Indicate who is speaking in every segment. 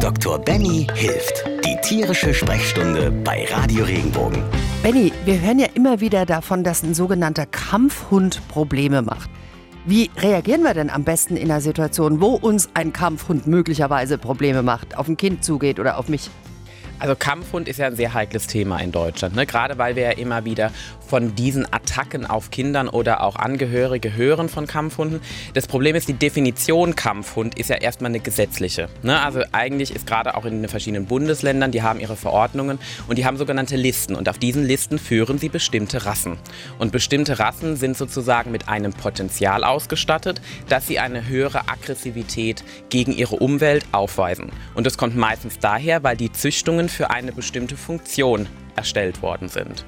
Speaker 1: Dr. Benny hilft. Die tierische Sprechstunde bei Radio Regenbogen.
Speaker 2: Benny, wir hören ja immer wieder davon, dass ein sogenannter Kampfhund Probleme macht. Wie reagieren wir denn am besten in einer Situation, wo uns ein Kampfhund möglicherweise Probleme macht, auf ein Kind zugeht oder auf mich?
Speaker 3: Also Kampfhund ist ja ein sehr heikles Thema in Deutschland, ne? gerade weil wir ja immer wieder von diesen Attacken auf Kindern oder auch Angehörige hören von Kampfhunden. Das Problem ist, die Definition Kampfhund ist ja erstmal eine gesetzliche. Ne? Also eigentlich ist gerade auch in den verschiedenen Bundesländern, die haben ihre Verordnungen und die haben sogenannte Listen und auf diesen Listen führen sie bestimmte Rassen. Und bestimmte Rassen sind sozusagen mit einem Potenzial ausgestattet, dass sie eine höhere Aggressivität gegen ihre Umwelt aufweisen. Und das kommt meistens daher, weil die Züchtungen für eine bestimmte Funktion erstellt worden sind.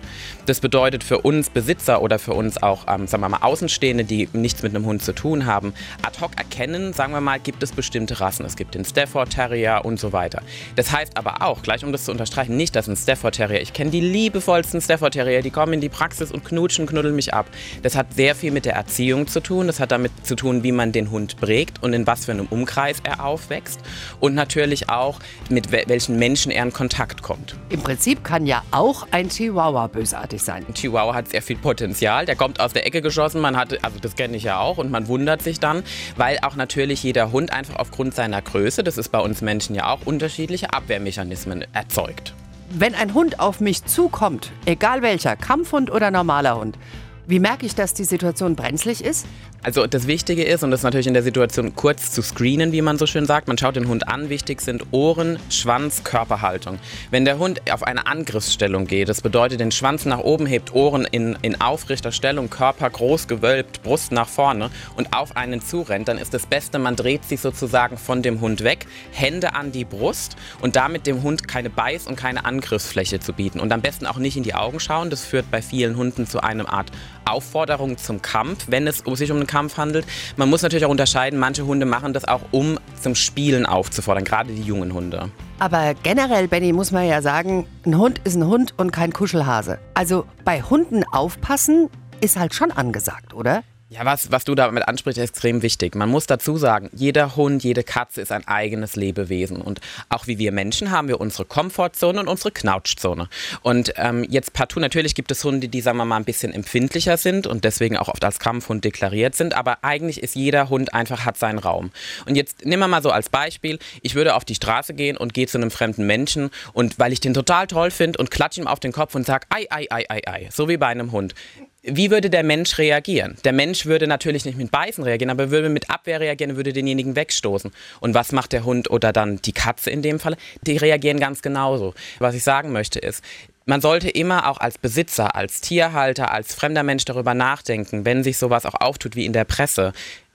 Speaker 3: Das bedeutet für uns Besitzer oder für uns auch, ähm, sagen wir mal, Außenstehende, die nichts mit einem Hund zu tun haben, ad hoc erkennen, sagen wir mal, gibt es bestimmte Rassen. Es gibt den Stafford Terrier und so weiter. Das heißt aber auch, gleich um das zu unterstreichen, nicht, dass ein Stafford Terrier, ich kenne die liebevollsten Stafford Terrier, die kommen in die Praxis und knutschen, knuddeln mich ab. Das hat sehr viel mit der Erziehung zu tun. Das hat damit zu tun, wie man den Hund prägt und in was für einem Umkreis er aufwächst. Und natürlich auch, mit welchen Menschen er in Kontakt kommt.
Speaker 2: Im Prinzip kann ja auch auch ein Chihuahua bösartig sein.
Speaker 3: Ein Chihuahua hat sehr viel Potenzial. Der kommt aus der Ecke geschossen. Man hat, also das kenne ich ja auch, und man wundert sich dann, weil auch natürlich jeder Hund einfach aufgrund seiner Größe, das ist bei uns Menschen ja auch, unterschiedliche Abwehrmechanismen erzeugt.
Speaker 2: Wenn ein Hund auf mich zukommt, egal welcher, Kampfhund oder normaler Hund, wie merke ich, dass die Situation brenzlig ist?
Speaker 3: Also das Wichtige ist, und das ist natürlich in der Situation kurz zu screenen, wie man so schön sagt, man schaut den Hund an, wichtig sind Ohren, Schwanz, Körperhaltung. Wenn der Hund auf eine Angriffsstellung geht, das bedeutet den Schwanz nach oben hebt, Ohren in, in aufrechter Stellung, Körper groß gewölbt, Brust nach vorne und auf einen zurennt, dann ist das Beste, man dreht sich sozusagen von dem Hund weg, Hände an die Brust und damit dem Hund keine Beiß- und keine Angriffsfläche zu bieten. Und am besten auch nicht in die Augen schauen, das führt bei vielen Hunden zu einer Art Aufforderung zum Kampf, wenn es sich um einen Kampf handelt. Man muss natürlich auch unterscheiden, manche Hunde machen das auch, um zum Spielen aufzufordern, gerade die jungen Hunde.
Speaker 2: Aber generell, Benny, muss man ja sagen, ein Hund ist ein Hund und kein Kuschelhase. Also bei Hunden aufpassen ist halt schon angesagt, oder?
Speaker 3: Ja, was, was du damit ansprichst, ist extrem wichtig. Man muss dazu sagen, jeder Hund, jede Katze ist ein eigenes Lebewesen. Und auch wie wir Menschen haben wir unsere Komfortzone und unsere Knautschzone. Und ähm, jetzt partout, natürlich gibt es Hunde, die, sagen wir mal, ein bisschen empfindlicher sind und deswegen auch oft als Kampfhund deklariert sind. Aber eigentlich ist jeder Hund einfach, hat seinen Raum. Und jetzt nehmen wir mal so als Beispiel, ich würde auf die Straße gehen und gehe zu einem fremden Menschen und weil ich den total toll finde und klatsche ihm auf den Kopf und sage, ei, ei, ei, ei, ei, so wie bei einem Hund wie würde der Mensch reagieren? Der Mensch würde natürlich nicht mit Beißen reagieren, aber würde mit Abwehr reagieren, würde denjenigen wegstoßen. Und was macht der Hund oder dann die Katze in dem Fall? Die reagieren ganz genauso. Was ich sagen möchte ist, man sollte immer auch als Besitzer, als Tierhalter, als fremder Mensch darüber nachdenken, wenn sich sowas auch auftut wie in der Presse.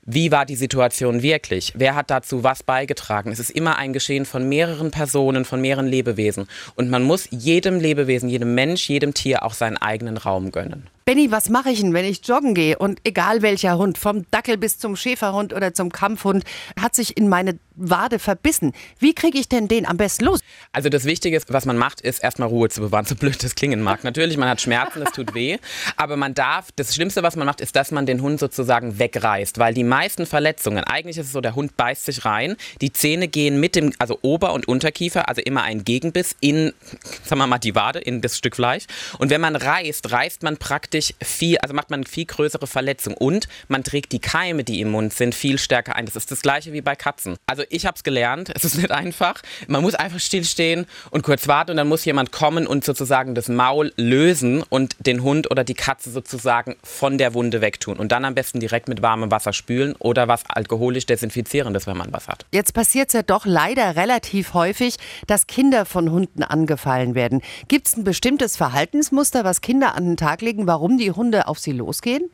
Speaker 3: Wie war die Situation wirklich? Wer hat dazu was beigetragen? Es ist immer ein Geschehen von mehreren Personen, von mehreren Lebewesen. Und man muss jedem Lebewesen, jedem Mensch, jedem Tier auch seinen eigenen Raum gönnen.
Speaker 2: Benny, was mache ich denn, wenn ich joggen gehe und egal welcher Hund, vom Dackel bis zum Schäferhund oder zum Kampfhund, hat sich in meine Wade verbissen? Wie kriege ich denn den am besten los?
Speaker 3: Also das Wichtige was man macht, ist erstmal Ruhe zu bewahren, so blöd das klingen mag. Natürlich, man hat Schmerzen, es tut weh, aber man darf, das Schlimmste, was man macht, ist, dass man den Hund sozusagen wegreißt, weil die meisten Verletzungen, eigentlich ist es so, der Hund beißt sich rein, die Zähne gehen mit dem, also Ober- und Unterkiefer, also immer ein Gegenbiss in, sagen wir mal, die Wade, in das Stück Fleisch. Und wenn man reißt, reißt man praktisch richtig viel, also macht man eine viel größere Verletzung und man trägt die Keime, die im Mund sind, viel stärker ein. Das ist das gleiche wie bei Katzen. Also ich habe es gelernt, es ist nicht einfach. Man muss einfach stillstehen und kurz warten und dann muss jemand kommen und sozusagen das Maul lösen und den Hund oder die Katze sozusagen von der Wunde wegtun und dann am besten direkt mit warmem Wasser spülen oder was alkoholisch desinfizierendes, wenn man was hat.
Speaker 2: Jetzt passiert es ja doch leider relativ häufig, dass Kinder von Hunden angefallen werden. Gibt es ein bestimmtes Verhaltensmuster, was Kinder an den Tag legen, warum warum die Hunde auf sie losgehen?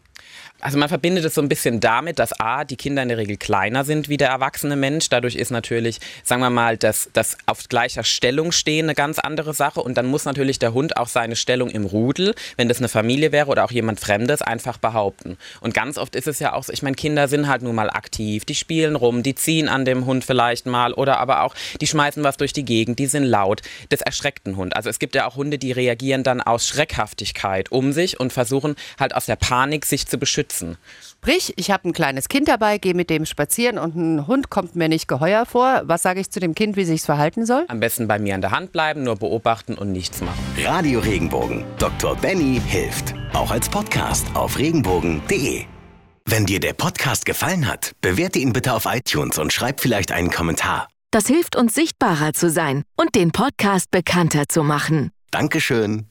Speaker 3: Also man verbindet es so ein bisschen damit, dass A, die Kinder in der Regel kleiner sind wie der erwachsene Mensch. Dadurch ist natürlich, sagen wir mal, das, das auf gleicher Stellung stehen eine ganz andere Sache. Und dann muss natürlich der Hund auch seine Stellung im Rudel, wenn das eine Familie wäre oder auch jemand Fremdes, einfach behaupten. Und ganz oft ist es ja auch so, ich meine, Kinder sind halt nun mal aktiv, die spielen rum, die ziehen an dem Hund vielleicht mal oder aber auch, die schmeißen was durch die Gegend, die sind laut. Das erschreckt einen Hund. Also es gibt ja auch Hunde, die reagieren dann aus Schreckhaftigkeit um sich und versuchen halt aus der Panik sich zu beschützen.
Speaker 2: Sprich, ich habe ein kleines Kind dabei, gehe mit dem spazieren und ein Hund kommt mir nicht geheuer vor. Was sage ich zu dem Kind, wie sich verhalten soll?
Speaker 3: Am besten bei mir an der Hand bleiben, nur beobachten und nichts machen.
Speaker 1: Radio Regenbogen. Dr. Benny hilft. Auch als Podcast auf regenbogen.de. Wenn dir der Podcast gefallen hat, bewerte ihn bitte auf iTunes und schreib vielleicht einen Kommentar.
Speaker 4: Das hilft uns sichtbarer zu sein und den Podcast bekannter zu machen.
Speaker 1: Dankeschön.